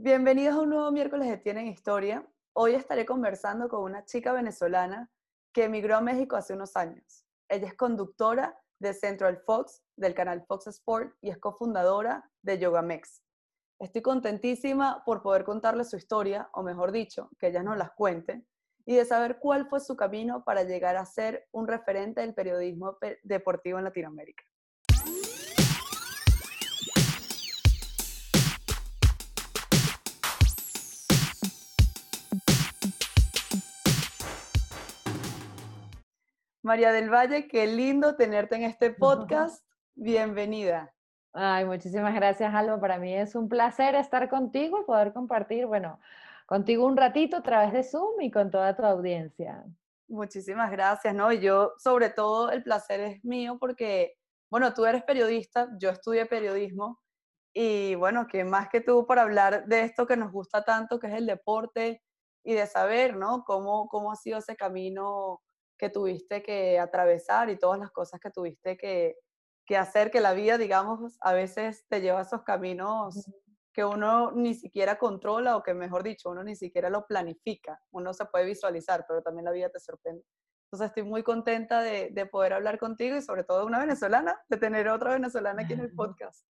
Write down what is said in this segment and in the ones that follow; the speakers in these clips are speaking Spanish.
Bienvenidos a un nuevo miércoles de Tienen Historia. Hoy estaré conversando con una chica venezolana que emigró a México hace unos años. Ella es conductora de Central Fox, del canal Fox Sport, y es cofundadora de Yogamex. Estoy contentísima por poder contarle su historia, o mejor dicho, que ella nos las cuente, y de saber cuál fue su camino para llegar a ser un referente del periodismo deportivo en Latinoamérica. María del Valle, qué lindo tenerte en este podcast. Bienvenida. Ay, muchísimas gracias, Alba. Para mí es un placer estar contigo y poder compartir, bueno, contigo un ratito a través de Zoom y con toda tu audiencia. Muchísimas gracias, ¿no? Y yo, sobre todo, el placer es mío porque, bueno, tú eres periodista, yo estudié periodismo y, bueno, que más que tú para hablar de esto que nos gusta tanto, que es el deporte y de saber, ¿no? Cómo, cómo ha sido ese camino que tuviste que atravesar y todas las cosas que tuviste que, que hacer, que la vida, digamos, a veces te lleva a esos caminos que uno ni siquiera controla o que mejor dicho, uno ni siquiera lo planifica. Uno se puede visualizar, pero también la vida te sorprende. Entonces estoy muy contenta de, de poder hablar contigo y sobre todo de una venezolana, de tener otra venezolana aquí en el podcast.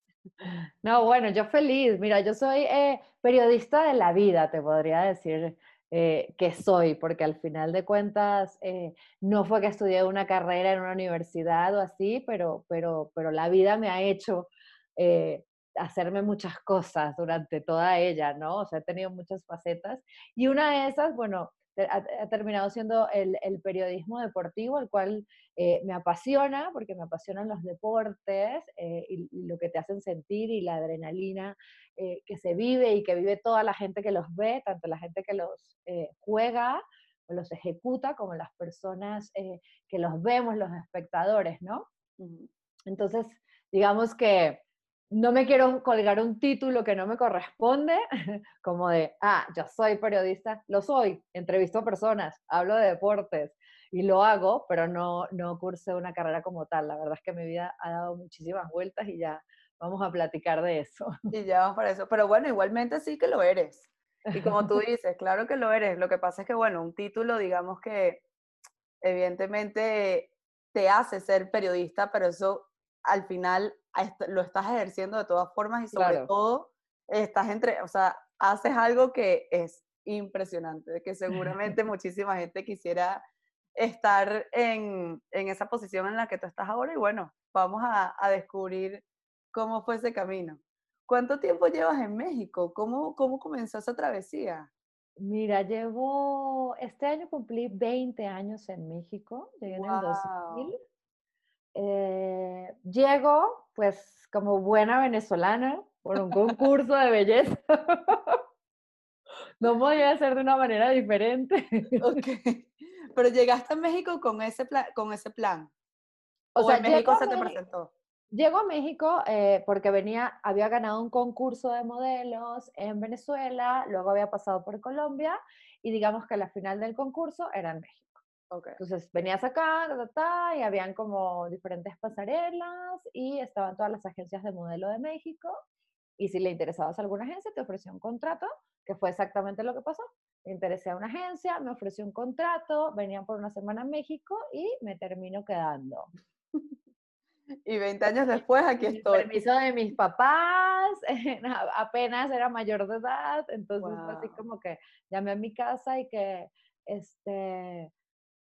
No, bueno, yo feliz. Mira, yo soy eh, periodista de la vida, te podría decir eh, que soy, porque al final de cuentas eh, no fue que estudié una carrera en una universidad o así, pero, pero, pero la vida me ha hecho hacerme muchas cosas durante toda ella, ¿no? O sea, he tenido muchas facetas. Y una de esas, bueno, ha, terminado siendo el, periodismo deportivo, el cual eh, me apasiona, porque me apasionan los deportes eh, y, lo que te hacen sentir y la adrenalina eh, que se vive y que vive toda la gente que los ve, tanto la gente que los juega o los ejecuta, como las personas que los vemos, los espectadores, ¿no? Entonces, digamos que no me quiero colgar un título que no me corresponde, como de, ah, yo soy periodista, lo soy, entrevisto a personas, hablo de deportes y lo hago, pero no, no cursé una carrera como tal. La verdad es que mi vida ha dado muchísimas vueltas y ya vamos a platicar de eso. Y ya vamos para eso. Pero bueno, igualmente sí que lo eres. Y como tú dices, claro que lo eres. Lo que pasa es que, bueno, un título, digamos que evidentemente te hace ser periodista, pero eso al final lo estás ejerciendo de todas formas y sobre todo estás entre, o sea, haces algo que es impresionante, que seguramente muchísima gente quisiera estar en, esa posición en la que tú estás ahora y bueno, vamos a, descubrir cómo fue ese camino. ¿Cuánto tiempo llevas en México? ¿Cómo, cómo comenzó esa travesía? Mira, llevo, este año cumplí 20 años en México, llegué en el 2000 eh, llego, pues, como buena venezolana, por un concurso de belleza. no podía ser de una manera diferente. ok. Pero llegaste a México con ese, plan, con ese plan. O, sea, en México se te presentó. Llego a México eh, porque venía, había ganado un concurso de modelos en Venezuela, luego había pasado por Colombia y digamos que la final del concurso era en México. Entonces venías acá, y habían como diferentes pasarelas y estaban todas las agencias de modelo de México. Y si le interesabas a alguna agencia, te ofrecía un contrato, que fue exactamente lo que pasó. Me interesé a una agencia, me ofreció un contrato, venían por una semana a México y me termino quedando. Y 20 años después aquí estoy. Permiso de mis papás, apenas era mayor de edad, entonces así como que llamé a mi casa y que, este,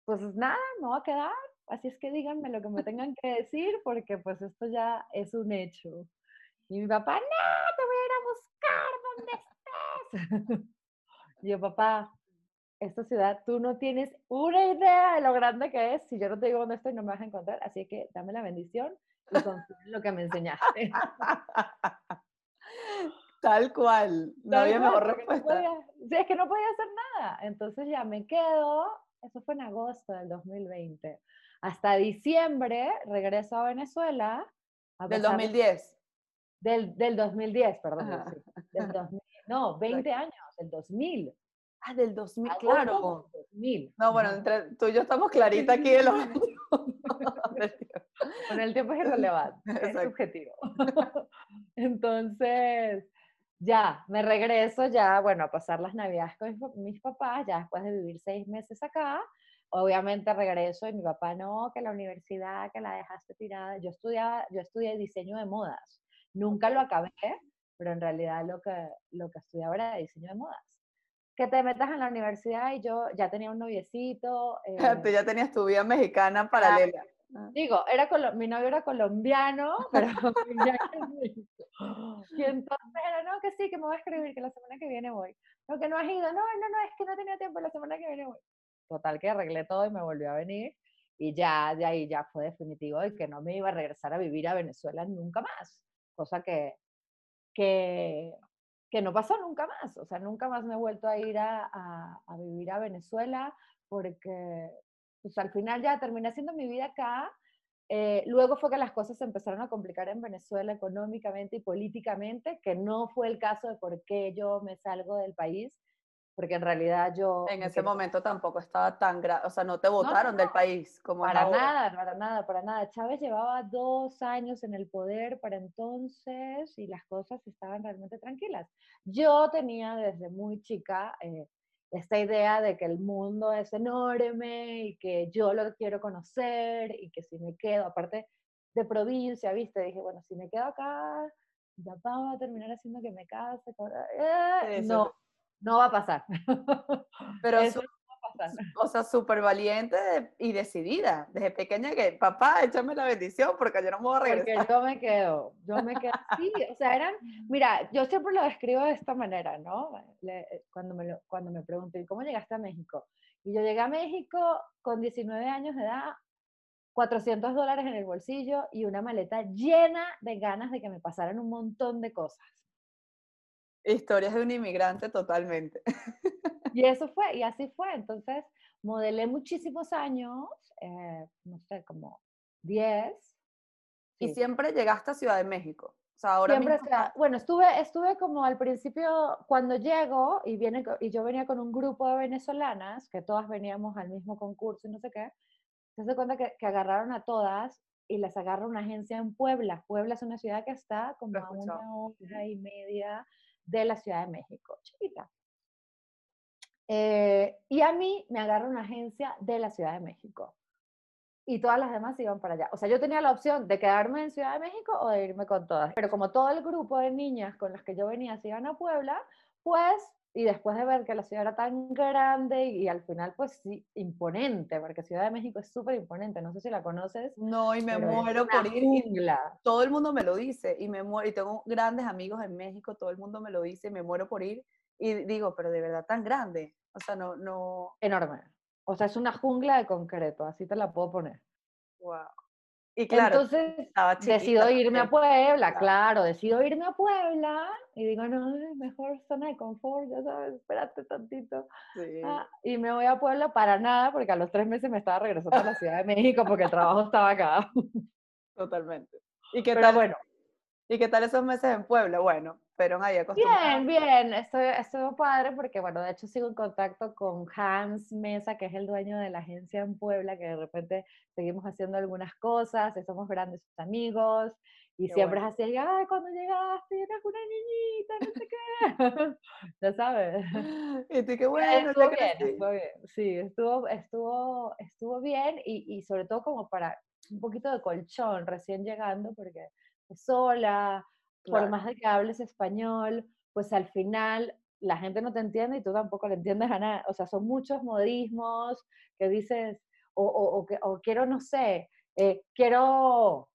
pues nada, me voy a quedar. Así es que díganme lo que me tengan que decir porque pues esto ya es un hecho. Y mi papá, no, te voy a ir a buscar donde estés. y yo, papá, esta ciudad, tú no tienes una idea de lo grande que es. Si yo no te digo dónde estoy, no me vas a encontrar. Así que dame la bendición y confía en lo que me enseñaste. Tal cual. No había mejor respuesta. sí, es que no podía hacer nada. Entonces ya me quedo eso fue en agosto del 2020. Hasta diciembre regreso a Venezuela. ¿Del 2010? Del, del 2010, perdón. no, 20 años, del 2000. Ah, del 2000, claro. 2000. No, bueno, entre tú y yo estamos claritas aquí de los años. Con el tiempo es irrelevante, es subjetivo. Entonces, ya, me regreso ya, bueno, a pasar las navidades con mis papás, ya después de vivir seis meses acá, obviamente regreso y mi papá no, que la universidad, que la dejaste tirada. Yo estudiaba, yo estudié diseño de modas. Nunca lo acabé, pero en realidad lo que, lo que estudiaba era diseño de modas. Que te metas en la universidad y yo ya tenía un noviecito. Tú ya tenías tu vida mexicana paralela. Ah. Digo, era mi novio era colombiano, pero Y entonces era, no, que sí, que me voy a escribir, que la semana que viene voy. No, que no has ido, no, no, no, es que no tenía tiempo, la semana que viene voy. Total que arreglé todo y me volvió a venir. Y ya de ahí ya fue definitivo de que no me iba a regresar a vivir a Venezuela nunca más. Cosa que, que, que no pasó nunca más. O sea, nunca más me he vuelto a ir a, a, a vivir a Venezuela porque pues al final ya terminé haciendo mi vida acá. Eh, luego fue que las cosas se empezaron a complicar en Venezuela económicamente y políticamente, que no fue el caso de por qué yo me salgo del país, porque en realidad yo... En ese momento tampoco estaba tan grave, o sea, no te votaron del país como Para nada, para nada, para nada. Chávez llevaba dos años en el poder para entonces y las cosas estaban realmente tranquilas. Yo tenía desde muy chica eh, esta idea de que el mundo es enorme y que yo lo quiero conocer y que si me quedo, aparte de provincia, viste, dije, bueno, si me quedo acá, papá va a terminar haciendo que me case. Eh, no, no va a pasar. Pero eso o sea, súper valiente y decidida. Desde pequeña que, papá, échame la bendición porque yo no me voy a regresar. Porque yo me quedo, yo me quedo. Sí, o sea, eran, mira, yo siempre lo describo de esta manera, ¿no? Eh, cuando me, lo, cuando me pregunté, ¿cómo llegaste a México? Y yo llegué a México con 19 años de edad, 400 dólares en el bolsillo y una maleta llena de ganas de que me pasaran un montón de cosas. Historias de un inmigrante totalmente. Y eso fue, y así fue. Entonces, modelé muchísimos años, eh, no sé, como 10. Y siempre llegaste a Ciudad de México. O sea, ahora siempre, bueno, estuve, estuve como al principio, cuando llego y, viene, y yo venía con un grupo de venezolanas, que todas veníamos al mismo concurso y no sé qué, se hace cuenta que, que agarraron a todas y las agarra una agencia en Puebla. Puebla es una ciudad que está como a una hora y media de la Ciudad de México, chiquita. Eh, y a mí me agarra una agencia de la Ciudad de México. Y todas las demás iban para allá. O sea, yo tenía la opción de quedarme en Ciudad de México o de irme con todas. Pero como todo el grupo de niñas con las que yo venía se iban a Puebla, pues, y después de ver que la ciudad era tan grande y, al final, pues sí, imponente, porque Ciudad de México es súper imponente. No sé si la conoces. No, y me muero por ir. Todo el mundo me lo dice y me muero. Y tengo grandes amigos en México, todo el mundo me lo dice y me muero por ir y digo, pero de verdad tan grande. O sea, no, no. Enorme. O sea, es una jungla de concreto, así te la puedo poner. Wow. Y claro, entonces decido irme a Puebla, claro. decido irme a Puebla y digo, no, mejor zona de confort, ya sabes, espérate tantito. Sí. Ah, y me voy a Puebla para nada, porque a los tres meses me estaba regresando a la Ciudad de México porque el trabajo estaba acá. Totalmente. ¿Y qué tal? bueno. ¿Y qué tal esos meses en Puebla? Bueno, pero ahí Bien, bien, estoy, estoy padre porque, bueno, de hecho sigo en contacto con Hans Mesa, que es el dueño de la agencia en Puebla, que de repente seguimos haciendo algunas cosas, y somos grandes amigos, y siempre es así, ay, cuando llegaste eras una niñita, no sé qué, ya sabes. Y tú, qué bueno. Estuvo bien, estuvo bien, sí, estuvo, estuvo, estuvo bien, y, y sobre todo como para un poquito de colchón recién llegando, porque sola, por más de que hables español, pues al final la gente no te entiende y tú tampoco le entiendes a nada. O sea, son muchos modismos que dices, o, o, o, quiero, no sé, eh, quiero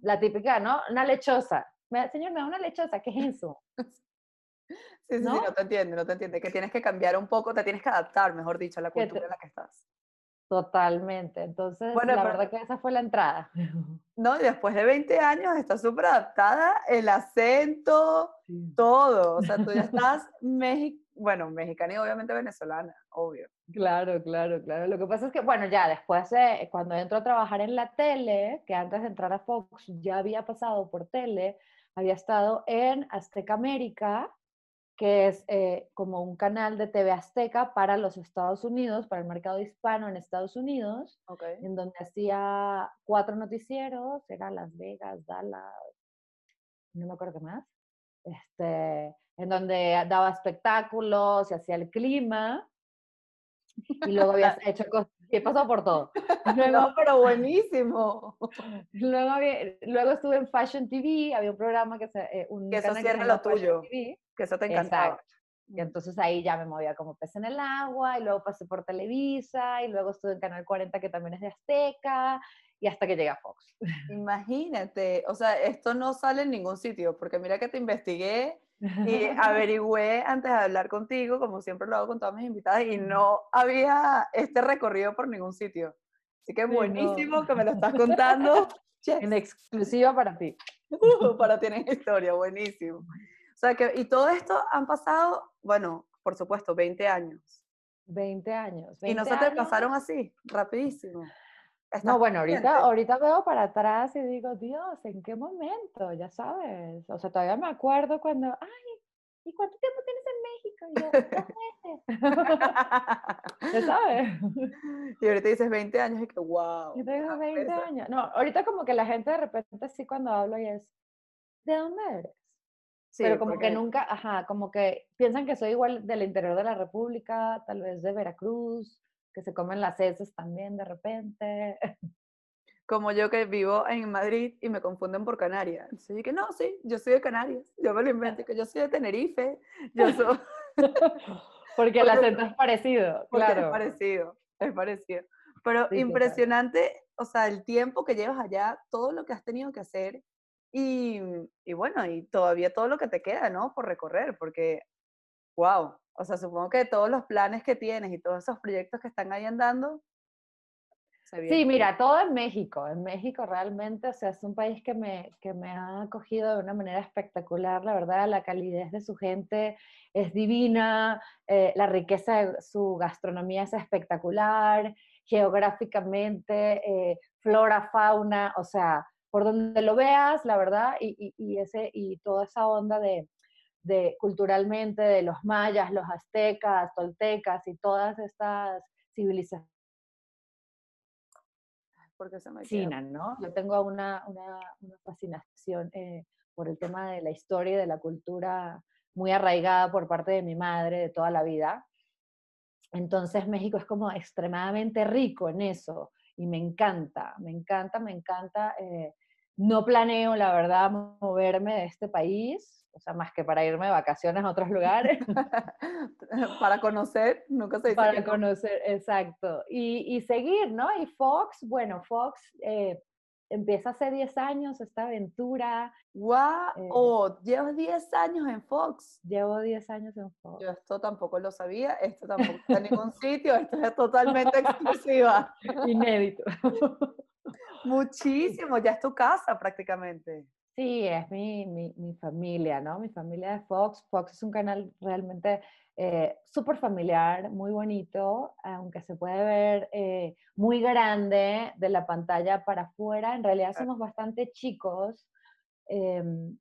la típica, ¿no? Una lechosa. señor, me da una lechosa, ¿qué es eso? Sí, sí, ¿No? sí, no te entiende, no te entiende. Que tienes que cambiar un poco, te tienes que adaptar, mejor dicho, a la cultura en la que estás. Totalmente. Entonces, bueno, la verdad que esa fue la entrada. No, y después de 20 años estás súper adaptada, el acento, todo. O sea, tú ya estás bueno, mexicana y obviamente venezolana, obvio. Claro, claro, claro. Lo que pasa es que, bueno, ya después, de, cuando entro a trabajar en la tele, que antes de entrar a Fox ya había pasado por tele, había estado en Azteca América, que es eh, como un canal de TV Azteca para los Estados Unidos, para el mercado hispano en Estados Unidos, en donde hacía cuatro noticieros, era Las Vegas, Dallas, no me acuerdo qué más. este, en donde daba espectáculos y hacía el clima. Y luego había hecho cosas, y he pasado por todo. Luego, pero buenísimo. Luego, luego estuve en Fashion TV, había un programa que se... Eh, un que eso sí era lo tuyo, que eso te encantaba. Y entonces ahí ya me movía como pez en el agua, y luego pasé por Televisa, y luego estuve en Canal 40, que también es de Azteca, y hasta que llegué a Fox. Imagínate, o sea, esto no sale en ningún sitio, porque mira que te investigué y averigüé antes de hablar contigo, como siempre lo hago con todas mis invitadas, y no había este recorrido por ningún sitio. Así que buenísimo que me lo estás contando. En exclusiva para ti. Uh, para ti en historia, buenísimo. Sea que, y todo esto han pasado, bueno, por supuesto, 20 años. 20 años. y no se te pasaron así, rapidísimo. No, bueno, ahorita, ahorita veo para atrás y digo, Dios, ¿en qué momento? Ya sabes. O sea, todavía me acuerdo cuando, ay, ¿y cuánto tiempo tienes en México? Y yo, dos meses. ¿Ya sabes? Y ahorita dices 20 años y que, wow. Yo tengo 20 años. No, ahorita como que la gente de repente sí cuando hablo y es, ¿de dónde eres? Sí, Pero como que nunca, ajá, como que piensan que soy igual del interior de la República, tal vez de Veracruz, que se comen las heces también de repente. Como yo que vivo en Madrid y me confunden por Canarias. Entonces que no, sí, yo soy de Canarias. Yo me lo invento, que yo soy de Tenerife. Yo soy... porque el acento es parecido, claro. Es parecido, es parecido. Pero impresionante, o sea, el tiempo que llevas allá, todo lo que has tenido que hacer y, y bueno, y todavía todo lo que te queda, ¿no? Por recorrer, porque, wow, o sea, supongo que todos los planes que tienes y todos esos proyectos que están ahí andando. Sí, mira, todo en México. En México realmente, o sea, es un país que me, que me ha acogido de una manera espectacular, la verdad, la calidez de su gente es divina, eh, la riqueza de su gastronomía es espectacular, geográficamente, eh, flora, fauna, o sea, por donde lo veas, la verdad, y, y, ese, y toda esa onda de, de culturalmente de los mayas, los aztecas, toltecas y todas estas civilizaciones. Porque se me ¿no? Yo tengo una, una, fascinación eh, por el tema de la historia y de la cultura muy arraigada por parte de mi madre de toda la vida. Entonces México es como extremadamente rico en eso y me encanta, me encanta, me encanta. Eh, no planeo, la verdad, moverme de este país o sea, más que para irme de vacaciones a otros lugares. para conocer, nunca se dice. Para conocer, exacto. Y, y, seguir, ¿no? Y Fox, bueno, Fox eh, empieza hace 10 años esta aventura. ¡Wow! Eh, oh, llevas 10 años en Fox. Llevo 10 años en Fox. Yo esto tampoco lo sabía, esto tampoco está en ningún sitio, esto es totalmente exclusiva. Inédito. Muchísimo, ya es tu casa prácticamente. Sí, es mi, mi, mi, familia, ¿no? Mi familia de Fox. Fox es un canal realmente eh, súper familiar, muy bonito, aunque se puede ver eh, muy grande de la pantalla para afuera. En realidad somos bastante chicos em,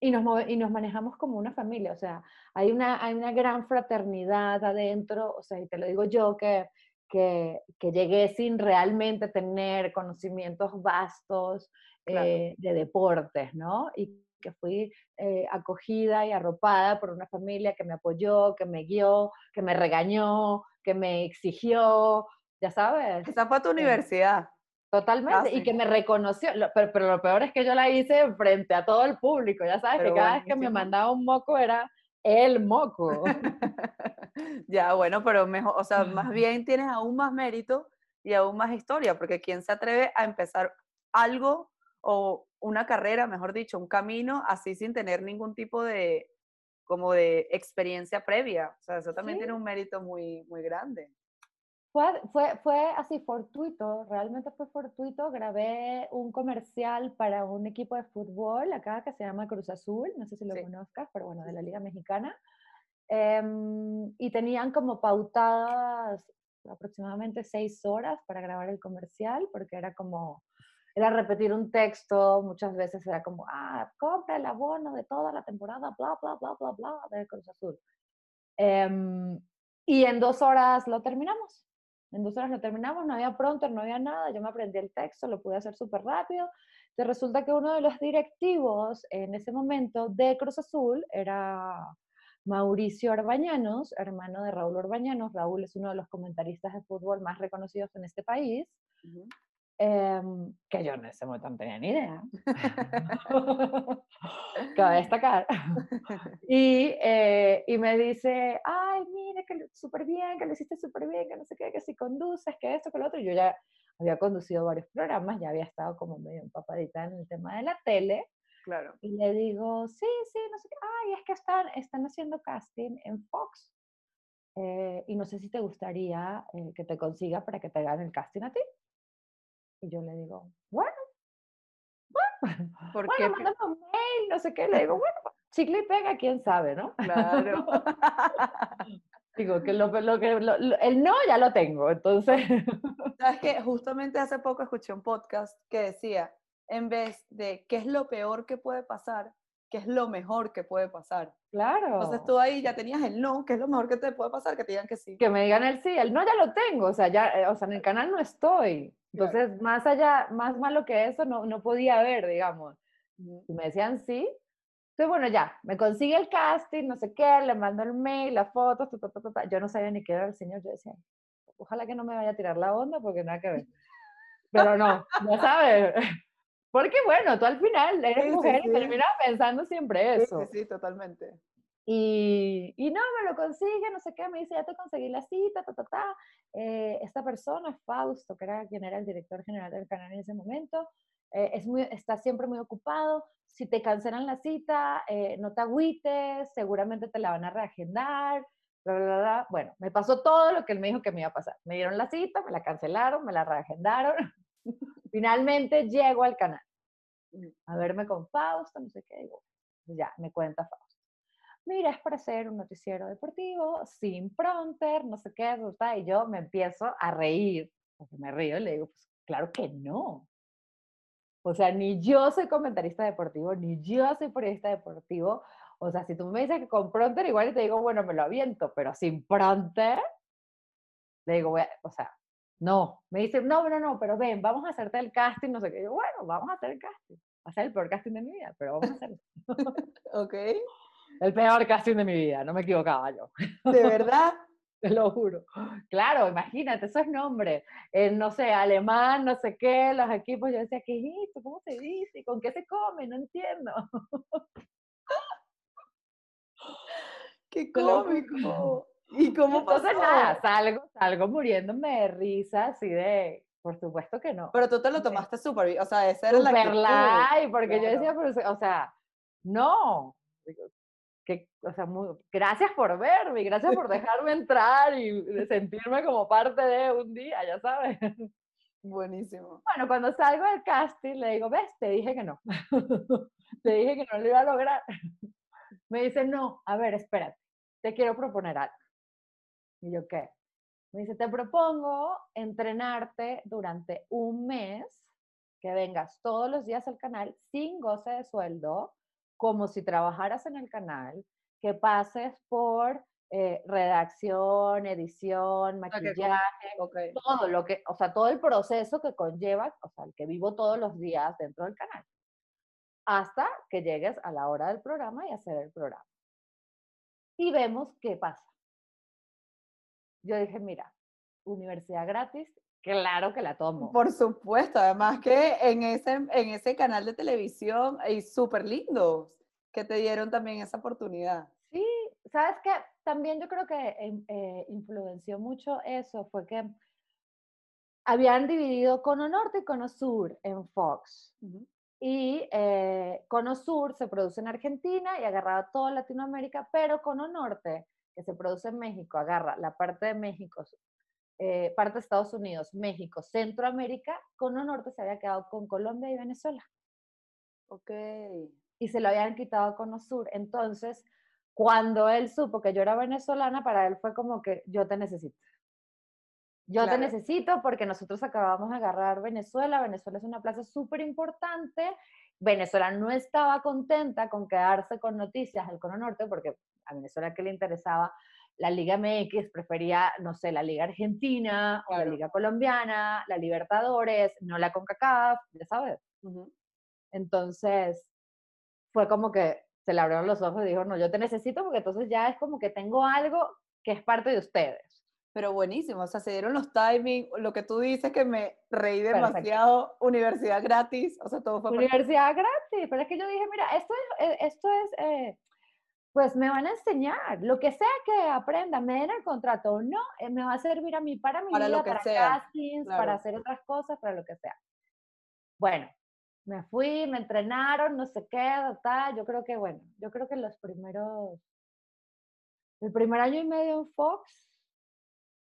y, nos y nos manejamos como una familia. O sea, hay una, hay una gran fraternidad adentro. O sea, y te lo digo yo que, que, que llegué sin realmente tener conocimientos vastos eh, de deportes, ¿no? Y que fui eh, acogida y arropada por una familia que me apoyó, que me guió, que me regañó, que me exigió, ya sabes. Esa fue tu eh, universidad. Totalmente, y que me reconoció, pero, pero, lo peor es que yo la hice frente a todo el público, ya sabes, que cada vez que me mandaba un moco era el moco. ya, bueno, pero mejor, o sea, más bien tienes aún más mérito y aún más historia, porque ¿quién se atreve a empezar algo o una carrera, mejor dicho, un camino así sin tener ningún tipo de como de experiencia previa. O sea, eso también tiene un mérito muy, muy grande. Fue, fue, fue así fortuito, realmente fue fortuito. Grabé un comercial para un equipo de fútbol acá que se llama Cruz Azul, no sé si lo conozcas, pero bueno, de la Liga Mexicana. Em, y tenían como pautadas aproximadamente seis horas para grabar el comercial, porque era como era repetir un texto, muchas veces era como, ah, compra el abono de toda la temporada, bla, bla, bla, bla, bla, de Cruz Azul. Em, y en dos horas lo terminamos. En dos horas lo terminamos, no había pronto, no había nada, yo me aprendí el texto, lo pude hacer súper rápido. resulta que uno de los directivos en ese momento de Cruz Azul era Mauricio Orbañanos, hermano de Raúl Orbañanos. Raúl es uno de los comentaristas de fútbol más reconocidos en este país. Em, que yo en ese momento no tenía ni idea. Cabe destacar. Y, eh, y, me dice, ay, mire, que súper bien, que lo hiciste súper bien, que no sé qué, que si conduces, que esto, que lo otro. Yo ya había conducido varios programas, ya había estado como medio empapadita en el tema de la tele. Claro. Y le digo, sí, sí, no sé qué, ay, es que están, están haciendo casting en Fox. Eh, y no sé si te gustaría eh, que te consiga para que te hagan el casting a ti. Y yo le digo, bueno, bueno, ¿Por bueno, mándame un mail, no sé qué. Le digo, bueno, chicle y pega, quién sabe, ¿no? Claro. Digo, que, lo, lo, que el no ya lo tengo, entonces... Sabes que justamente hace poco escuché un podcast que decía, en vez de qué es lo peor que puede pasar, qué es lo mejor que puede pasar. Claro. Entonces tú ahí ya tenías el no, qué es lo mejor que te puede pasar, que te digan que sí. Que me digan el sí, el no ya lo tengo, o sea, ya, eh, o sea, en el canal no estoy. Entonces, más allá, más malo que eso, no, no podía ver, digamos. Y me decían sí. Entonces, bueno, ya, me consigue el casting, no sé qué, le mando el mail, las fotos, yo no sabía ni qué era el señor, yo decía, ojalá que no me vaya a tirar la onda porque nada que ver. Pero no, ya sabes. Porque bueno, tú al final eres mujer y terminas pensando siempre eso. Sí, sí, totalmente. Y, y, no, me lo consigue, no sé qué, me dice, ya te conseguí la cita, ta, ta, ta. Eh, esta persona, Fausto, que era quien era el director general del canal en ese momento, eh, es muy, está siempre muy ocupado. Si te cancelan la cita, eh, no te agüites, seguramente te la van a reagendar. Bla, bla, bla. Bueno, me pasó todo lo que él me dijo que me iba a pasar. Me dieron la cita, me la cancelaron, me la reagendaron. Finalmente llego al canal a verme con Fausto, no sé qué, digo, ya, me cuenta Fausto. Mira, es para hacer un noticiero deportivo, sin pronter, no sé qué, y yo me empiezo a reír, porque me río y le digo, pues claro que no. O sea, ni yo soy comentarista deportivo, ni yo soy periodista deportivo. O sea, si tú me dices que con pronter, igual te digo, bueno, me lo aviento, pero sin pronter, le digo, o sea, no, me dice, no, no, no, pero ven, vamos a hacerte el casting, no sé qué. Yo, bueno, vamos a hacer el casting. Va a ser el peor casting de mi vida, pero vamos a hacerlo. ok. El peor casting de mi vida, no me equivocaba yo. ¿De verdad? Te lo juro. Claro, imagínate, eso es nombre. En, no sé, alemán, no sé qué, los equipos, yo decía, ¿qué es esto? ¿Cómo se dice? ¿Con qué se come? No entiendo. ¡Qué cómico! ¿Y cómo pasó? Entonces nada, salgo, salgo muriéndome de risa, así de, por supuesto que no. Pero tú te lo tomaste súper bien, o sea, esa era la actitud. porque yo decía, pero, o sea, no, que, o sea, muy, gracias por verme, gracias por dejarme entrar y sentirme como parte de un día, ya sabes. Buenísimo. Bueno, cuando salgo del casting le digo, ves, te dije que no. te dije que no lo iba a lograr. Me dice, no, a ver, espérate, te quiero proponer algo. Y yo, ¿qué? Me dice, te propongo entrenarte durante un mes, que vengas todos los días al canal sin goce de sueldo, como si trabajaras en el canal, que pases por eh, redacción, edición, maquillaje, todo lo que, o sea, todo el proceso que conlleva, o sea, el que vivo todos los días dentro del canal, hasta que llegues a la hora del programa y hacer el programa. Y vemos qué pasa yo dije, mira, universidad gratis, claro que la tomo. Por supuesto, además que en ese, en ese canal de televisión hay súper lindos que te dieron también esa oportunidad. Sí, sabes que también yo creo que eh, influenció mucho eso, fue que habían dividido Cono Norte y Cono Sur en Fox. Y eh, Cono Sur se produce en Argentina y agarraba toda Latinoamérica, pero Cono Norte que se produce en México, agarra la parte de México, eh, parte de Estados Unidos, México, Centroamérica, Cono Norte se había quedado con Colombia y Venezuela. Ok. Y se lo habían quitado a Cono Sur. Entonces, cuando él supo que yo era venezolana, para él fue como que yo te necesito. Yo te necesito porque nosotros acabamos de agarrar Venezuela. Venezuela es una plaza súper importante. Venezuela no estaba contenta con quedarse con noticias del Cono Norte porque a Venezuela que le interesaba la Liga MX, prefería, no sé, la Liga Argentina o la Liga Colombiana, la Libertadores, no la CONCACAF, ya sabes. Entonces, fue como que se le abrieron los ojos y dijo, no, yo te necesito porque entonces ya es como que tengo algo que es parte de ustedes. Pero buenísimo, o sea, se dieron los timings, lo que tú dices que me reí demasiado, universidad gratis, o sea, todo fue... Universidad gratis, pero es que yo dije, mira, esto es, eh, esto es eh, pues me van a enseñar, lo que sea que aprenda, me den el contrato o no, eh, me va a servir a mí para mi para vida, lo que para sea, castings, para hacer otras cosas, para lo que sea. Bueno, me fui, me entrenaron, no sé qué, tal, yo creo que, bueno, yo creo que los primeros, el primer año y medio en Fox,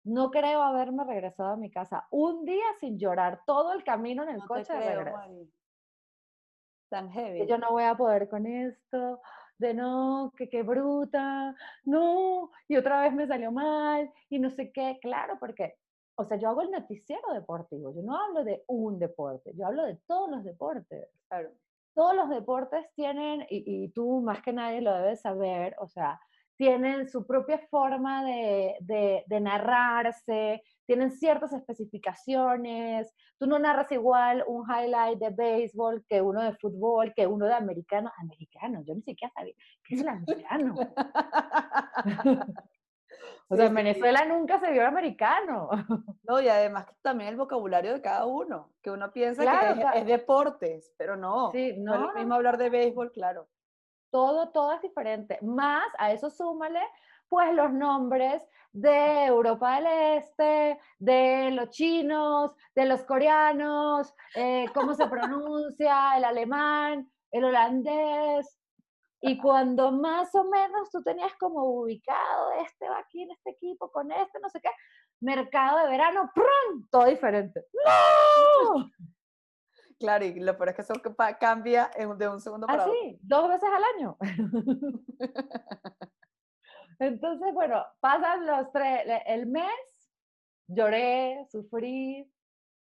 no creo haberme regresado a mi casa un día sin llorar todo el camino en el coche de regreso. Tan heavy. yo no voy a poder con esto, de no, que qué bruta, no, y otra vez me salió mal, y no sé qué, claro, porque, o sea, yo hago el noticiero deportivo, yo no hablo de un deporte, yo hablo de todos los deportes. Claro. Todos los deportes tienen, y, y tú más que nadie lo debes saber, o sea, tienen su propia forma de, de, de, narrarse, tienen ciertas especificaciones. Tú no narras igual un highlight de béisbol que uno de fútbol, que uno de americano. Americano, yo ni siquiera sabía qué es el americano. o sea, en Venezuela nunca se vio el americano. No, y además también el vocabulario de cada uno, que uno piensa que es, deportes, pero no. Sí, no, no es lo mismo hablar de béisbol, claro. Todo, todo es diferente. Más a eso súmale pues los nombres de Europa del Este, de los chinos, de los coreanos, eh, cómo se pronuncia el alemán, el holandés. Y cuando más o menos tú tenías como ubicado, este va aquí en este equipo, con este, no sé qué, mercado de verano, ¡prum! Todo diferente. ¡No! Claro, y lo peor es que eso cambia de un segundo para otro. sí, dos veces al año. Entonces, bueno, pasan los tres, el mes, lloré, sufrí.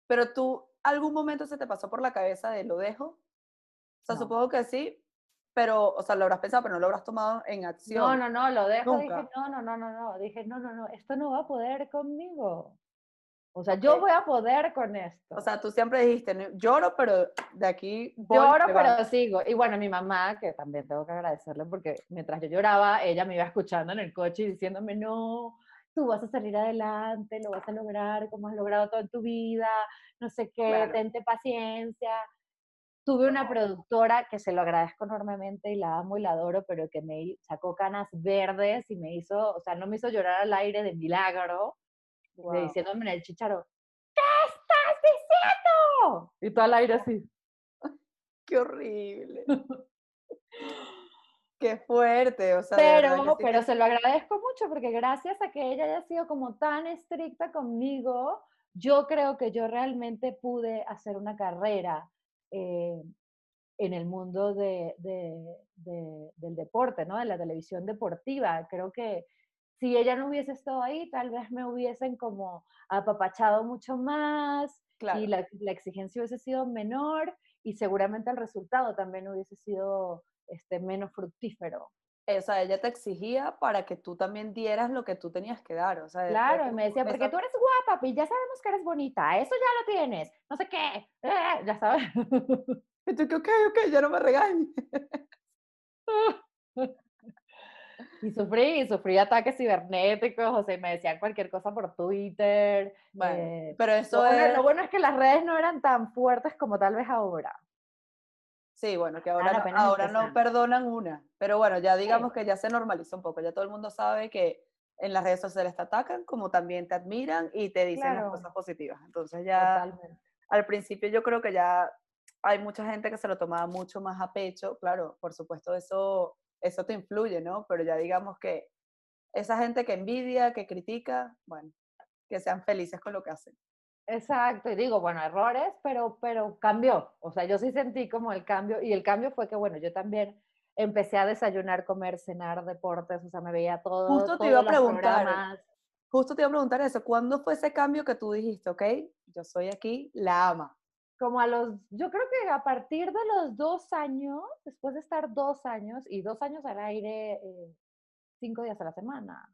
Pero tú, ¿algún momento se te pasó por la cabeza de lo dejo? O sea, supongo que sí, pero, o sea, lo habrás pensado, pero no lo habrás tomado en acción. No, no, no, lo dejo, dije, no, no, no, no, no, dije, no, no, no, esto no va a poder conmigo. O sea, yo voy a poder con esto. O sea, tú siempre dijiste, lloro, pero de aquí voy, Lloro, pero sigo. Y bueno, mi mamá, que también tengo que agradecerle porque mientras yo lloraba, ella me iba escuchando en el coche y diciéndome, no, tú vas a salir adelante, lo vas a lograr, como has logrado todo en tu vida, no sé qué, tente paciencia. Tuve una productora que se lo agradezco enormemente y la amo y la adoro, pero que me sacó canas verdes y me hizo, o sea, no me hizo llorar al aire de milagro, diciéndome en el chicharo, ¿qué estás diciendo? Y todo al aire así. Qué horrible. Qué fuerte, o sea. Pero, pero se lo agradezco mucho porque gracias a que ella haya sido como tan estricta conmigo, yo creo que yo realmente pude hacer una carrera eh, en el mundo de, del deporte, ¿no? De la televisión deportiva. Creo que si ella no hubiese estado ahí, tal vez me hubiesen como apapachado mucho más y la, exigencia hubiese sido menor y seguramente el resultado también hubiese sido este, menos fructífero. O sea, ella te exigía para que tú también dieras lo que tú tenías que dar. O sea, claro, y me decía, porque tú eres guapa, y ya sabemos que eres bonita, eso ya lo tienes, no sé qué, eh, ya sabes. Y tú, ok, ok, ya no me regañes. Y sufrí, sufrí ataques cibernéticos, o sea, me decían cualquier cosa por Twitter. Eh, pero eso lo, es... lo bueno es que las redes no eran tan fuertes como tal vez ahora. Sí, bueno, que ahora, no, ahora no perdonan una. Pero bueno, ya digamos que ya se normalizó un poco. Ya todo el mundo sabe que en las redes sociales te atacan, como también te admiran y te dicen las cosas positivas. Entonces ya al principio yo creo que ya hay mucha gente que se lo tomaba mucho más a pecho. Claro, por supuesto eso eso te influye, ¿no? Pero ya digamos que esa gente que envidia, que critica, bueno, que sean felices con lo que hacen. Exacto, y digo, bueno, errores, pero, pero cambió. O sea, yo sí sentí como el cambio, y el cambio fue que, bueno, yo también empecé a desayunar, comer, cenar, deportes, o sea, me veía todo. Justo te iba a preguntar. Justo te iba a preguntar eso. ¿Cuándo fue ese cambio que tú dijiste, ok, yo soy aquí, la ama? Como a los, yo creo que a partir de los dos años, después de estar dos años y dos años al aire, eh, cinco días a la semana.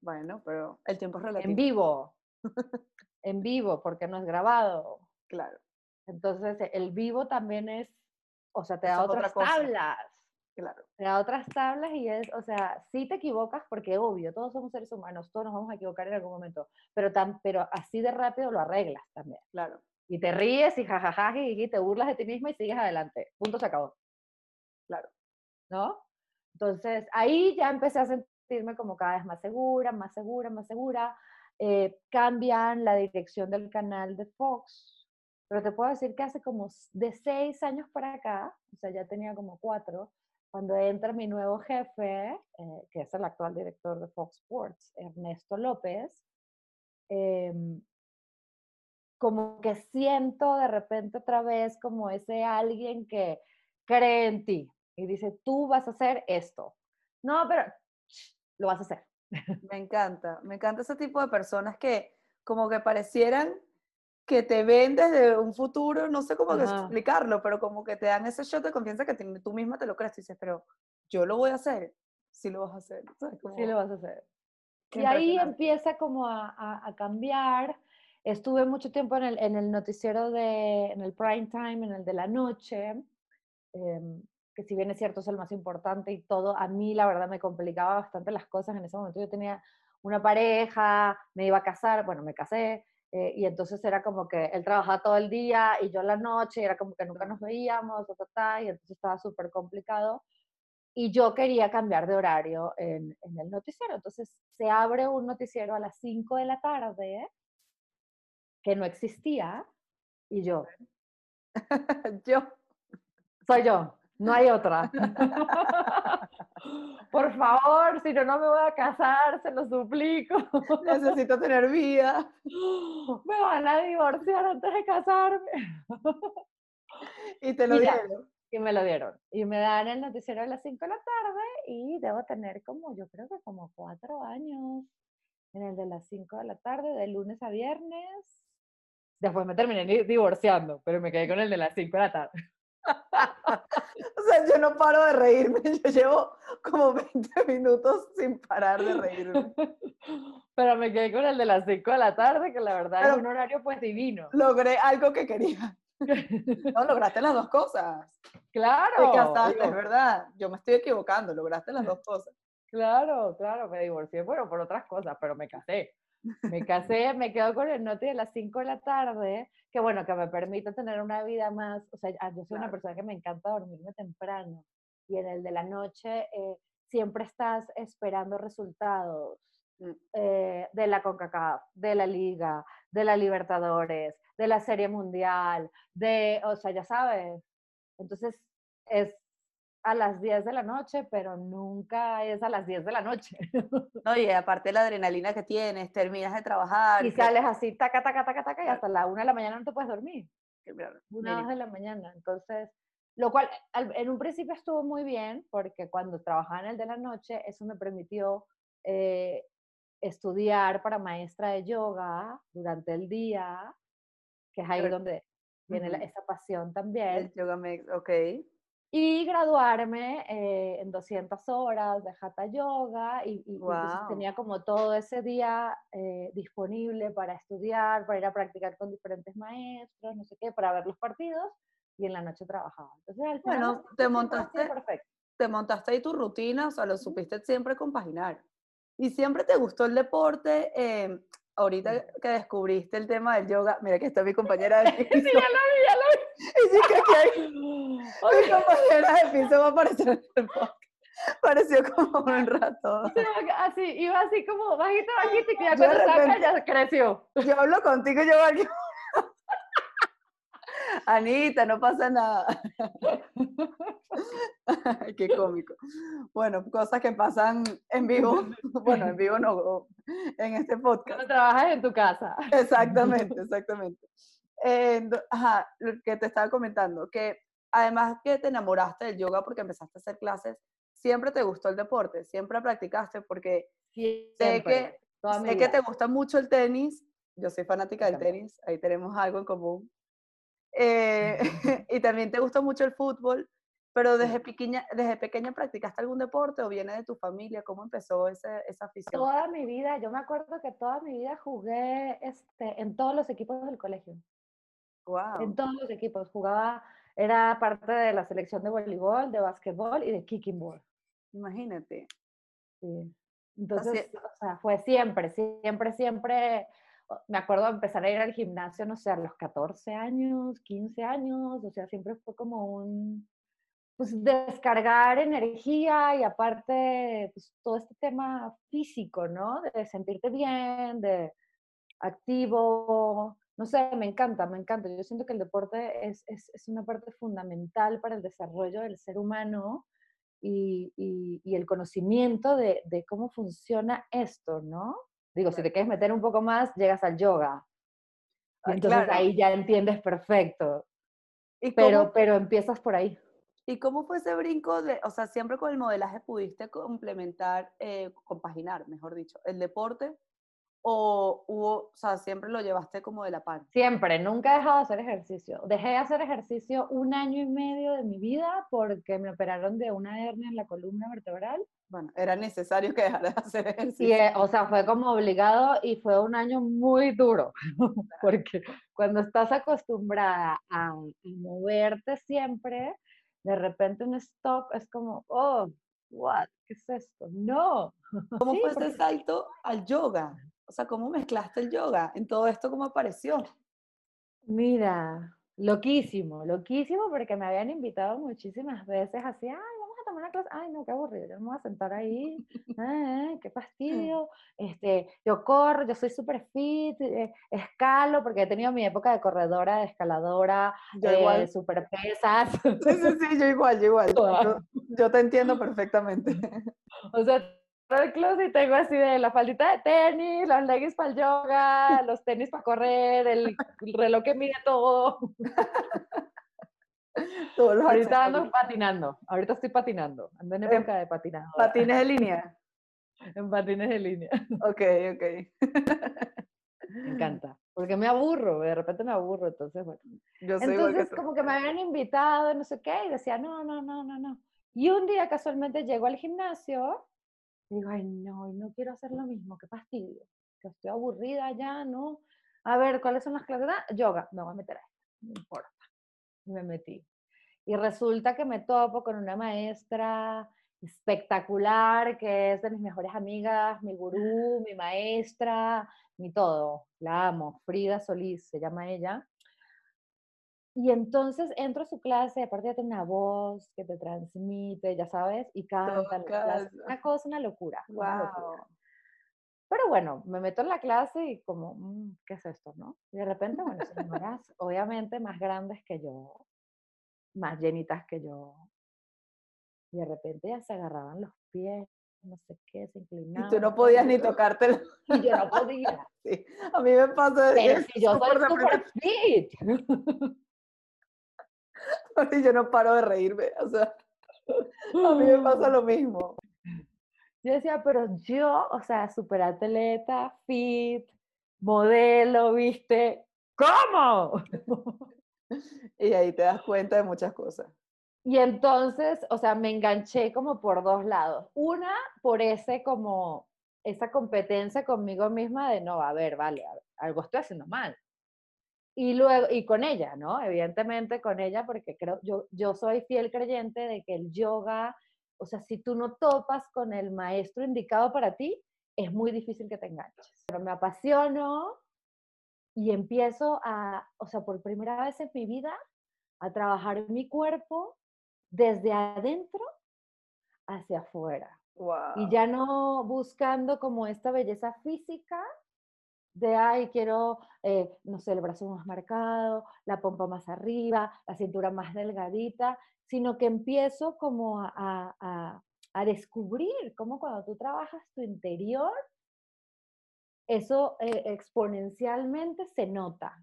Bueno, pero el tiempo es relativo. En vivo. en vivo, porque no es grabado. Claro. Entonces, el vivo también es o sea, te da otras tablas. Claro. Te da otras tablas y es, o sea, sí te equivocas porque obvio, todos somos seres humanos, todos nos vamos a equivocar en algún momento, pero, tan, pero así de rápido lo arreglas también. Claro. Y te ríes y jajaja y, te burlas de ti misma y sigues adelante. Punto, se acabó. Claro. ¿No? Entonces, ahí ya empecé a sentirme como cada vez más segura, más segura, más segura. Eh, cambian la dirección del canal de Fox, pero te puedo decir que hace como de seis años para acá, o sea, ya tenía como cuatro, cuando entra mi nuevo jefe, eh, que es el actual director de Fox Sports, Ernesto López, em, como que siento de repente otra vez como ese alguien que cree en ti y dice, tú vas a hacer esto. No, pero lo vas a hacer. Me encanta, me encanta ese tipo de personas que como que parecieran que te ven desde un futuro, no sé cómo explicarlo, pero como que te dan ese shot de confianza que tú misma te lo crees dices, pero yo lo voy a hacer, sí lo vas a hacer. sí lo vas a hacer. Y ahí empieza como a, a, cambiar. Estuve mucho tiempo en el, noticiero de, en el prime time, en el de la noche, em, que si bien es cierto es el más importante y todo, a mí la verdad me complicaba bastante las cosas en ese momento. Yo tenía una pareja, me iba a casar, bueno, me casé, eh, y entonces era como que él trabajaba todo el día y yo la noche, era como que nunca nos veíamos, y entonces estaba súper complicado. Y yo quería cambiar de horario en, en, el noticiero. Entonces se abre un noticiero a las 5 de la tarde que no existía y yo. yo. Soy yo. No hay otra. Por favor, si no, no me voy a casar, se lo suplico. Necesito tener vida. Me van a divorciar antes de casarme. Y te lo dieron. Y me lo dieron. Y me dan el noticiero a las 5 de la tarde y debo tener como, yo creo que como cuatro años en el de las 5 de la tarde, de lunes a viernes. Después me terminé divorciando, pero me quedé con el de las 5 de la tarde. o sea, yo no paro de reírme, yo llevo como 20 minutos sin parar de reírme. Pero me quedé con el de las 5 de la tarde, que la verdad es un horario pues divino. Logré algo que quería. No, lograste las dos cosas. Claro. Te casaste, es verdad. Yo me estoy equivocando, lograste las dos cosas. Claro, claro, me divorcié, bueno, por otras cosas, pero me casé. Me casé, me quedo con el noti de las 5 de la tarde, que bueno, que me permite tener una vida más, o sea, yo soy una persona que me encanta dormirme temprano y en el de la noche eh, siempre estás esperando resultados mm. eh, de la CONCACAF, de la Liga, de la Libertadores, de la Serie Mundial, de, o sea, ya sabes. Entonces, es a las 10 de la noche, pero nunca es a las 10 de la noche. No, y aparte la adrenalina que tienes, terminas de trabajar. Y sales así, taca, taca, taca, taca, y hasta la 1 de la mañana no te puedes dormir. Una, dos de la mañana. Entonces, lo cual en un principio estuvo muy bien, porque cuando trabajaba en el de la noche, eso me permitió eh, estudiar para maestra de yoga durante el día, que es ahí donde viene esa pasión también. El yoga mix, ok y graduarme eh, en 200 horas de Hatha Yoga y, tenía como todo ese día eh, disponible para estudiar, para ir a practicar con diferentes maestros, no sé qué, para ver los partidos y en la noche trabajaba. Entonces, bueno, te montaste, te montaste ahí tu rutina, o sea, lo supiste siempre compaginar. Y siempre te gustó el deporte. Eh, ahorita que descubriste el tema del yoga, mira que está mi compañera de sí, ya lo vi, ya lo. Y sí que hay, mi compañera de piso va a aparecer en el podcast. Pareció como un rato. Así, iba así como bajito, bajito, y ya cuando saca ya creció. Yo hablo contigo y yo aquí. Anita, no pasa nada. Qué cómico. Bueno, cosas que pasan en vivo. Bueno, en vivo no, en este podcast. Cuando trabajas en tu casa. Exactamente, exactamente. Ajá, lo que te estaba comentando, que además que te enamoraste del yoga porque empezaste a hacer clases, siempre te gustó el deporte, siempre practicaste porque sé, que, sé que te gusta mucho el tenis, yo soy fanática del tenis, ahí tenemos algo en común. Eh, y también te gusta mucho el fútbol, pero desde pequeña, desde pequeña practicaste algún deporte o viene de tu familia, ¿cómo empezó ese, esa afición? Toda mi vida, yo me acuerdo que toda mi vida jugué este, en todos los equipos del colegio. Wow. En todos los equipos, jugaba era parte de la selección de voleibol, de básquetbol y de kicking ball. Imagínate. Sí. Entonces, o sea, fue siempre, siempre, siempre. Me acuerdo de empezar a ir al gimnasio, no sé, a los 14 años, 15 años, o sea, siempre fue como un, pues descargar energía y aparte, pues todo este tema físico, ¿no? De sentirte bien, de activo, no sé, me encanta, me encanta. Yo siento que el deporte es, es, es una parte fundamental para el desarrollo del ser humano y, y, el conocimiento de, de, cómo funciona esto, ¿no? Digo, si te quieres meter un poco más, llegas al yoga. Ah, entonces ahí ya entiendes perfecto. ¿Y pero, pero empiezas por ahí. ¿Y cómo fue ese brinco de, o sea, siempre con el modelaje pudiste complementar, eh, compaginar, mejor dicho, el deporte o hubo, o sea, siempre lo llevaste como de la par? Siempre, nunca he dejado de hacer ejercicio. Dejé de hacer ejercicio un año y medio de mi vida porque me operaron de una hernia en la columna vertebral. Bueno, era necesario que dejara de hacer ejercicio. Y, eh, o sea, fue como obligado y fue un año muy duro, porque cuando estás acostumbrada a, a moverte siempre, de repente un stop es como, oh, what, ¿qué es esto? No. ¿Cómo fue ese salto al yoga? O sea, ¿cómo mezclaste el yoga en todo esto? ¿Cómo apareció? Mira, loquísimo, loquísimo porque me habían invitado muchísimas veces así, ay, vamos a tomar una clase, ay, no, qué aburrido, yo me voy a sentar ahí, eh, qué fastidio, este, yo corro, yo soy súper fit, eh, escalo, porque he tenido mi época de corredora, de escaladora, yo eh, súper pesas. Sí, sí, sí, yo igual, yo igual, yo, yo te entiendo perfectamente. O sea, el closet y tengo así de la faldita de tenis, los leggings para el yoga, los tenis para correr, el, reloj que mide todo. ahorita ando patinando, ahorita estoy patinando, ando en época de patinado. ¿Patines de línea? En patines de línea. Ok, ok. Me encanta, porque me aburro, de repente me aburro, entonces bueno. Yo entonces como que me habían invitado, no sé qué, y decía, no, no, no, no, no. Y un día casualmente llego al gimnasio digo, ay, no, no quiero hacer lo mismo, qué fastidio, que estoy aburrida ya, ¿no? A ver, ¿cuáles son las clases? Ah, yoga, me voy a meter a esto, no importa. Me metí. Y resulta que me topo con una maestra espectacular, que es de mis mejores amigas, mi gurú, mi maestra, mi todo. La amo, Frida Solís se llama ella. Y entonces entro a su clase, aparte ya tiene una voz que te transmite, ya sabes, y canta. Una cosa, una locura, Pero bueno, me meto en la clase y como, mm, ¿qué es esto, no? Y de repente, bueno, señoras, obviamente más grandes que yo, más llenitas que yo. Y de repente ya se agarraban los pies, no sé qué, se inclinaban. Y tú no podías ni tocártelo. Y yo no podía. Sí, a mí me pasa. Pero si yo soy super fit. y yo no paro de reírme, o sea, a mí me pasa lo mismo. Yo decía, pero yo, o sea, super atleta, fit, modelo, viste, ¿cómo? y ahí te das cuenta de muchas cosas. Y entonces, o sea, me enganché como por dos lados. Una, por ese como, esa competencia conmigo misma de, no, a ver, vale, algo estoy haciendo mal. Y luego, y con ella, ¿no? Evidentemente con ella, porque creo, yo, yo soy fiel creyente de que el yoga, o sea, si tú no topas con el maestro indicado para ti, es muy difícil que te enganches. Pero me apasiono y empiezo a, o sea, por primera vez en mi vida, a trabajar mi cuerpo desde adentro hacia afuera. Y ya no buscando como esta belleza física, de, ay, quiero, eh, no sé, el brazo más marcado, la pompa más arriba, la cintura más delgadita, sino que empiezo como a, a, descubrir cómo cuando tú trabajas tu interior, eso eh, exponencialmente se nota.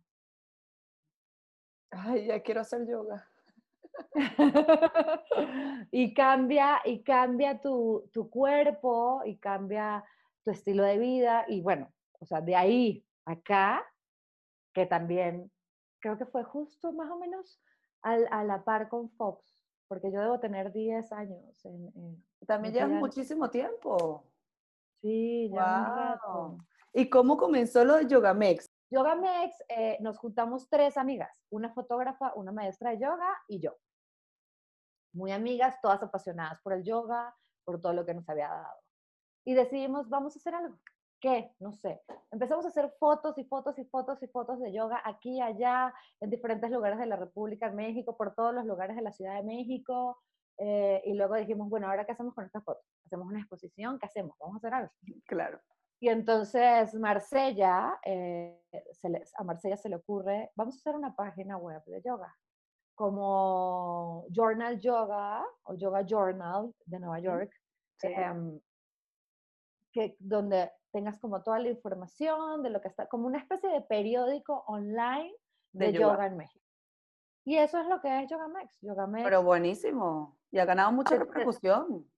Ay, ya quiero hacer yoga. y cambia, y cambia tu, tu cuerpo, y cambia tu estilo de vida, y bueno, o sea, de ahí acá, que también creo que fue justo más o menos a la par con Fox, porque yo debo tener 10 años. En, también llevas muchísimo tiempo. Sí, ya un rato. ¿Y cómo comenzó lo de Yogamex? Yoga Mex, eh, nos juntamos tres amigas, una fotógrafa, una maestra de yoga y yo. Muy amigas, todas apasionadas por el yoga, por todo lo que nos había dado. Y decidimos, vamos a hacer algo. ¿Qué? No sé. Empezamos a hacer fotos y fotos y fotos y fotos de yoga aquí, allá, en diferentes lugares de la República, en México, por todos los lugares de la Ciudad de México. Eh, y luego dijimos, bueno, ¿ahora qué hacemos con estas fotos? ¿Hacemos una exposición? ¿Qué hacemos? Vamos a hacer algo. Claro. Y entonces Marsella, eh, a Marsella se le ocurre, vamos a hacer una página web de yoga, como Journal Yoga o Yoga Journal de Nueva York, em, que, donde tengas como toda la información de lo que está, como una especie de periódico online de, yoga. en México. Y eso es lo que es Yogamex. Yogamex. Pero buenísimo. Y ha ganado mucha repercusión.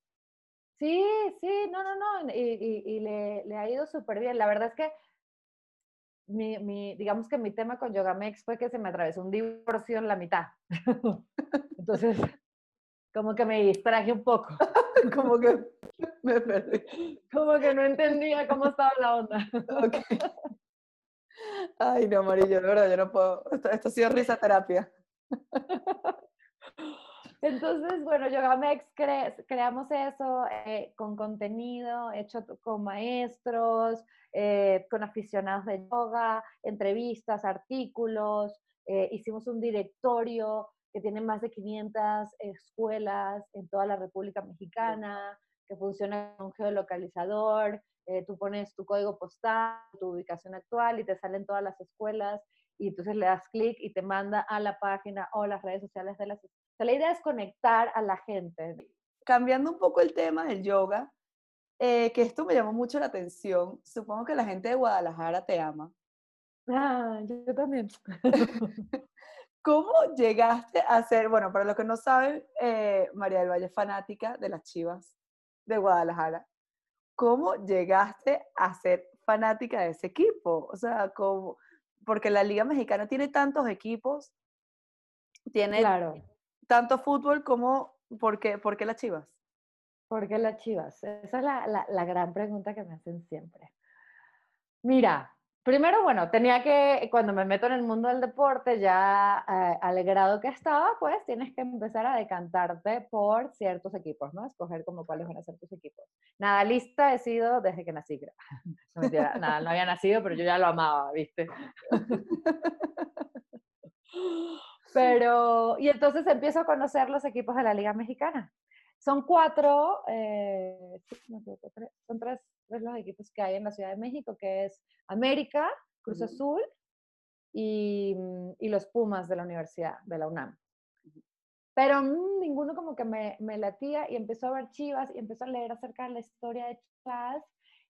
Sí, sí, no, no, no, y, le, ha ido súper bien. La verdad es que mi, digamos que mi tema con Yogamex fue que se me atravesó un divorcio en la mitad. Entonces, como que me distraje un poco. como que me perdí. Como que no entendía cómo estaba la onda. Ay, no, Amarillo, de verdad, yo no puedo. Esto, esto ha sido risa terapia. Entonces, bueno, Yogamex creamos eso eh, con contenido hecho con maestros, eh, con aficionados de yoga, entrevistas, artículos. Eh, hicimos un directorio que tiene más de 500 escuelas en toda la República Mexicana, que funciona con un geolocalizador. tú pones tu código postal, tu ubicación actual y te salen todas las escuelas y entonces le das clic y te manda a la página o las redes sociales de las escuelas la idea es conectar a la gente. Cambiando un poco el tema del yoga, eh, que esto me llamó mucho la atención. Supongo que la gente de Guadalajara te ama. Ah, yo también. ¿Cómo llegaste a ser, bueno, para los que no saben, eh, María del Valle es fanática de las Chivas de Guadalajara. ¿Cómo llegaste a ser fanática de ese equipo? O sea, ¿cómo? porque la Liga Mexicana tiene tantos equipos, tiene claro tanto fútbol como, ¿por qué, por qué las chivas? ¿Por qué las chivas? Esa es la, la, gran pregunta que me hacen siempre. Mira, primero, bueno, tenía que, cuando me meto en el mundo del deporte, ya eh, al grado que estaba, pues tienes que empezar a decantarte por ciertos equipos, ¿no? Escoger como cuáles van a ser tus equipos. Nada, lista he sido desde que nací, No, nada, no había nacido, pero yo ya lo amaba, ¿viste? Pero, y entonces empiezo a conocer los equipos de la Liga Mexicana. Son cuatro, eh, son tres, los equipos que hay en la Ciudad de México, que es América, Cruz Azul y, y, los Pumas de la Universidad, de la UNAM. Pero mm, ninguno como que me, me, latía y empezó a ver Chivas y empezó a leer acerca de la historia de Chivas.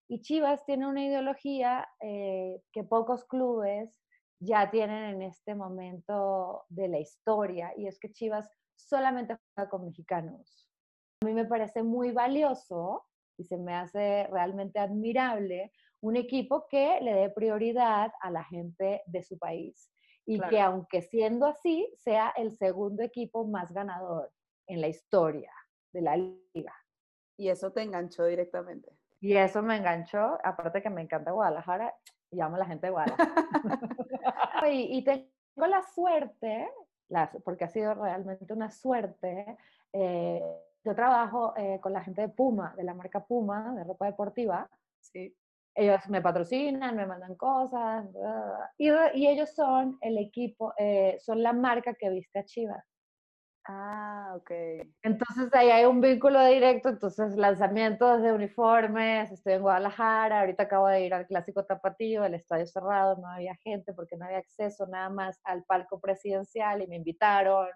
Y Chivas tiene una ideología eh, que pocos clubes ya tienen en este momento de la historia y es que Chivas solamente juega con mexicanos. A mí me parece muy valioso y se me hace realmente admirable un equipo que le dé prioridad a la gente de su país y que aunque siendo así sea el segundo equipo más ganador en la historia de la liga. Y eso te enganchó directamente. Y eso me enganchó, aparte que me encanta Guadalajara, llamo a la gente de Guadalajara. y, tengo la suerte, porque ha sido realmente una suerte, eh, yo trabajo eh, con la gente de Puma, de la marca Puma, de ropa deportiva. Sí. Ellos me patrocinan, me mandan cosas, y, y, ellos son el equipo, eh, son la marca que viste a Chivas. Ah, ok. Entonces ahí hay un vínculo directo, entonces lanzamientos de uniformes, estoy en Guadalajara, ahorita acabo de ir al Clásico Tapatío, el estadio cerrado, no había gente porque no había acceso nada más al palco presidencial y me invitaron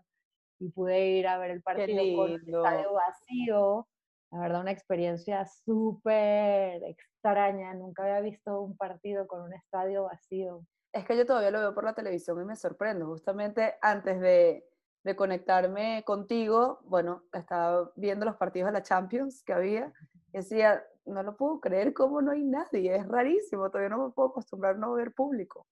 y pude ir a ver el partido con el estadio vacío. La verdad, una experiencia súper extraña, nunca había visto un partido con un estadio vacío. Es que yo todavía lo veo por la televisión y me sorprendo, justamente antes de de conectarme contigo, bueno, estaba viendo los partidos de la Champions que había y decía, no lo puedo creer, cómo no hay nadie, es rarísimo, todavía no me puedo acostumbrar a no ver público.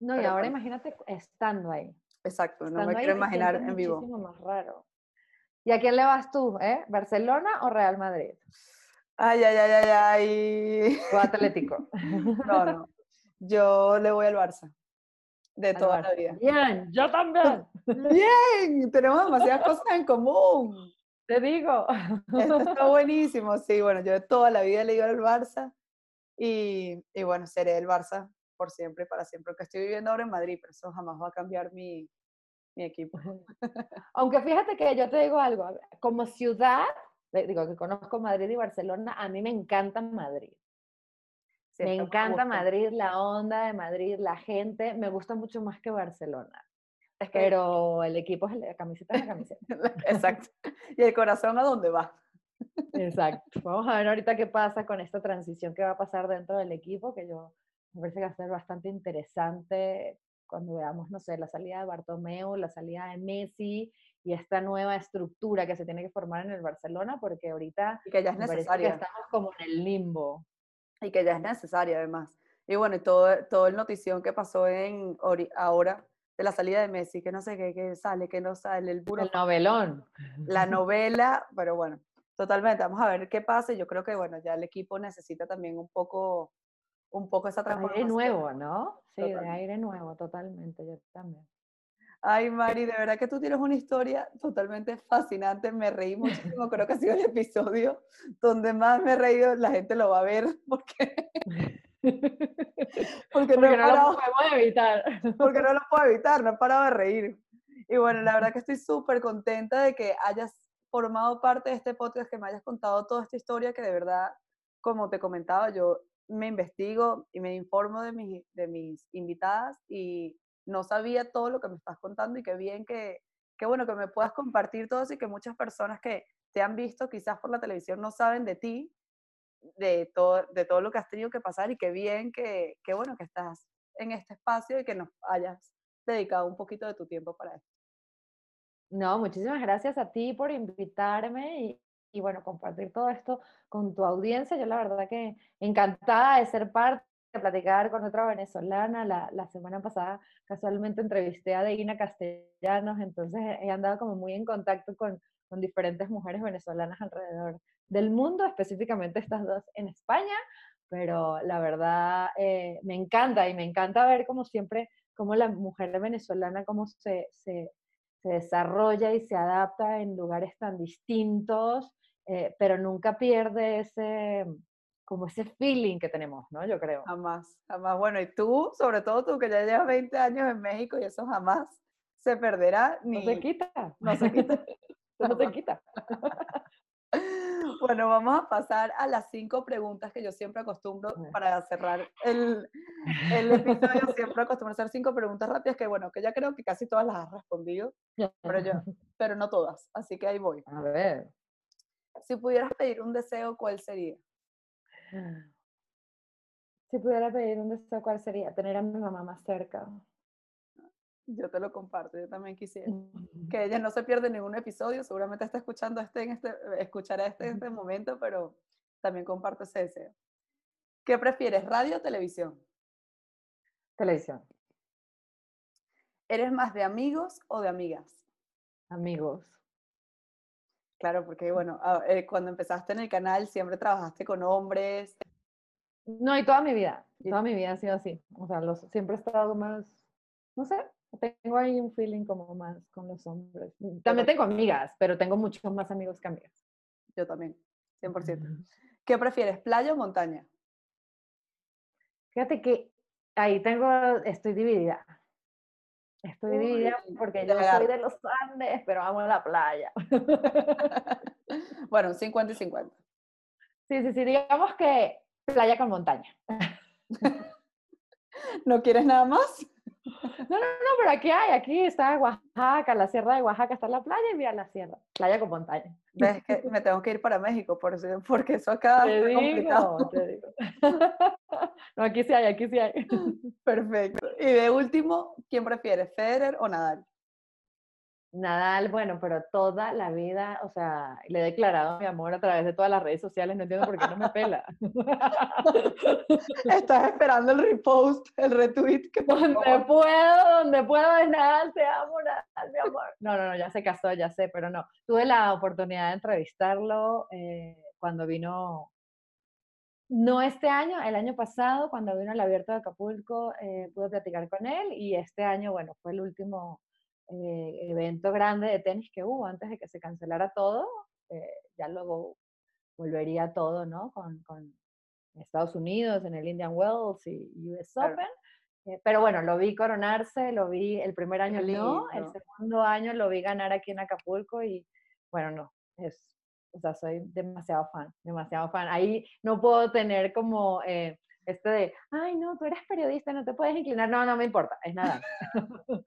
No, y ahora imagínate estando ahí. Exacto, no me quiero imaginar en vivo. muchísimo más raro. ¿Y a quién le vas tú, eh? ¿Barcelona o Real Madrid? Ay, ay, ay, ay, ay. O Atlético. No, no. Yo le voy al Barça. De toda la vida. Bien, yo también. Bien, tenemos demasiadas cosas en común. Te digo. Esto está buenísimo. Sí, bueno, yo de toda la vida le digo al Barça y, y bueno, seré el Barça por siempre, para siempre. Que estoy viviendo ahora en Madrid, pero eso jamás va a cambiar mi, mi equipo. Aunque fíjate que yo te digo algo, como ciudad, digo que conozco Madrid y Barcelona, a mí me encanta Madrid. me encanta Madrid, la onda de Madrid, la gente, me gusta mucho más que Barcelona. Es Pero el equipo es la camiseta es la camiseta. Exacto. Y el corazón a dónde va. Exacto. Vamos a ver ahorita qué pasa con esta transición que va a pasar dentro del equipo, que yo me parece que va a ser bastante interesante cuando veamos, no sé, la salida de Bartomeu, la salida de Messi y esta nueva estructura que se tiene que formar en el Barcelona, porque ahorita y que ya es necesaria. estamos como en el limbo. Y que ya es necesaria además. Y bueno, y todo, todo el notición que pasó en ahora de la salida de Messi, que no sé qué, que sale, que no sale, el El novelón. La novela, pero bueno, totalmente, vamos a ver qué pasa. Yo creo que, bueno, ya el equipo necesita también un poco, un poco esa transformación. Aire nuevo, ¿no? Sí, de aire nuevo, totalmente, yo también. Ay, Mari, de verdad que tú tienes una historia totalmente fascinante. Me reí muchísimo. Creo que ha sido el episodio donde más me he reído. La gente lo va a ver porque, porque, no, lo podemos evitar. Porque no lo puedo evitar, no he parado de reír. Y bueno, la verdad que estoy súper contenta de que hayas formado parte de este podcast, que me hayas contado toda esta historia que de verdad, como te comentaba, yo me investigo y me informo de, mis, de mis invitadas y no sabía todo lo que me estás contando y qué bien que, qué bueno que me puedas compartir todo eso y que muchas personas que te han visto quizás por la televisión no saben de ti, de todo, de todo lo que has tenido que pasar y qué bien que, qué bueno que estás en este espacio y que nos hayas dedicado un poquito de tu tiempo para esto. No, muchísimas gracias a ti por invitarme y bueno, compartir todo esto con tu audiencia. Yo la verdad que encantada de ser parte de platicar con otra venezolana. La, la, semana pasada casualmente entrevisté a Deina Castellanos, entonces he andado como muy en contacto con, con diferentes mujeres venezolanas alrededor del mundo, específicamente estas dos en España, pero la verdad eh, me encanta y me encanta ver como siempre, cómo la mujer venezolana, cómo se, se desarrolla y se adapta en lugares tan distintos, eh, pero nunca pierde ese, como ese feeling que tenemos, ¿no? Yo creo. Jamás, jamás. Bueno, y tú, sobre todo tú que ya llevas 20 años en México y eso jamás se perderá. Ni... No se quita. No se quita. no se quita. Bueno, vamos a pasar a las cinco preguntas que yo siempre acostumbro para cerrar el, el episodio. Siempre acostumbro a hacer cinco preguntas rápidas que, bueno, que ya creo que casi todas las has respondido, pero, yo, pero no todas. Así que ahí voy. A ver. Si pudieras pedir un deseo, ¿cuál sería? Si pudiera pedir un deseo, ¿cuál sería? Tener a mi mamá más cerca. Yo te lo comparto, yo también quisiera. Que ella no se pierde ningún episodio, seguramente está escuchando este en este, escuchará este en este momento, pero también comparto ese deseo. ¿Qué prefieres, radio o televisión? Televisión. ¿Eres más de amigos o de amigas? Amigos. Claro, porque bueno, eh, cuando empezaste en el canal siempre trabajaste con hombres. No, y toda mi vida, toda mi vida ha sido así. O sea, los, siempre he estado más, no sé, tengo ahí un feeling como más con los hombres. También tengo amigas, pero tengo muchos más amigos que amigas. Yo también, 100%. ¿Qué prefieres, playa o montaña? Fíjate que ahí tengo, estoy dividida. Estoy dividida porque yo soy de los Andes, pero amo la playa. bueno, 50 y 50. Sí, sí, sí, digamos que playa con montaña. ¿No quieres nada más? No, no, no, pero aquí hay, aquí está Oaxaca, la sierra de Oaxaca está la playa y mira la sierra, playa con montaña. Ves que me tengo que ir para México por porque eso acá es complicado. Te digo. No, aquí sí hay, aquí sí hay. Perfecto. Y de último, ¿quién prefieres, Federer o Nadal? Nadal, bueno, pero toda la vida, o sea, le he declarado mi amor a través de todas las redes sociales, no entiendo por qué no me pela. Estás esperando el repost, el retweet. Que donde puedo, donde puedo es Nadal, te amo, Nadal, mi amor. No, no, no, ya se casó, ya sé, pero no. Tuve la oportunidad de entrevistarlo eh, cuando vino No este año, el año pasado, cuando vino al abierto de Acapulco, eh, pude platicar con él y este año, bueno, fue el último eh, evento grande de tenis que hubo antes de que se cancelara todo. Eh, ya luego volvería todo, ¿no? Con, con, Estados Unidos, en el Indian Wells y US Open. pero bueno, lo vi coronarse, lo vi el primer año no, el segundo año lo vi ganar aquí en Acapulco y bueno, no, es o sea, soy demasiado fan, demasiado fan. Ahí no puedo tener como eh, este de, ay, no, tú eres periodista, no te puedes inclinar. No, no me importa, es nada.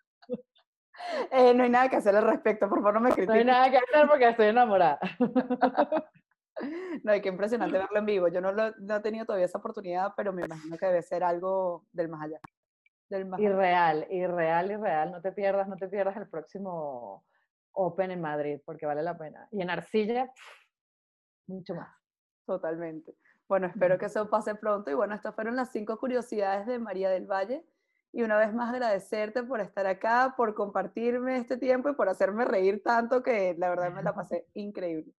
Eh, no hay nada que hacer al respecto, por favor no me critiques. No hay nada que hacer porque estoy enamorada. no, qué impresionante verlo en vivo. Yo no, lo, no he tenido todavía esa oportunidad, pero me imagino que debe ser algo del más allá. Del más irreal, irreal, irreal. No te pierdas, no te pierdas el próximo Open en Madrid, porque vale la pena. Y en arcilla, mucho más. Totalmente. Bueno, espero que eso pase pronto. Y bueno, estas fueron las cinco curiosidades de María del Valle. Y una vez más agradecerte por estar acá, por compartirme este tiempo y por hacerme reír tanto que la verdad me la pasé increíble.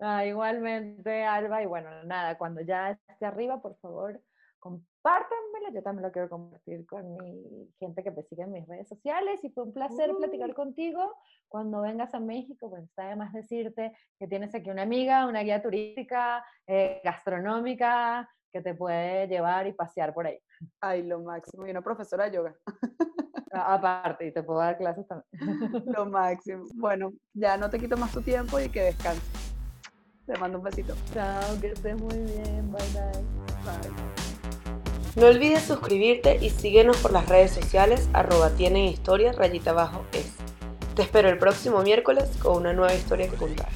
Ah, igualmente, Alba. Y bueno, nada, cuando ya esté arriba, por favor, compártanmelo, yo también lo quiero compartir con mi gente que me sigue en mis redes sociales y fue un placer platicar contigo. Cuando vengas a México, pues está de más decirte que tienes aquí una amiga, una guía turística, eh, gastronómica, que te puede llevar y pasear por ahí. Ay, lo máximo. Y una profesora de yoga. Aparte, y te puedo dar clases también. Lo máximo. Bueno, ya no te quito más tu tiempo y que descanses. Te mando un besito. Chao, que estés muy bien. Bye, bye. Bye. No olvides suscribirte y síguenos por las redes sociales arroba tienen historia rayita abajo es. Te espero el próximo miércoles con una nueva historia que contar.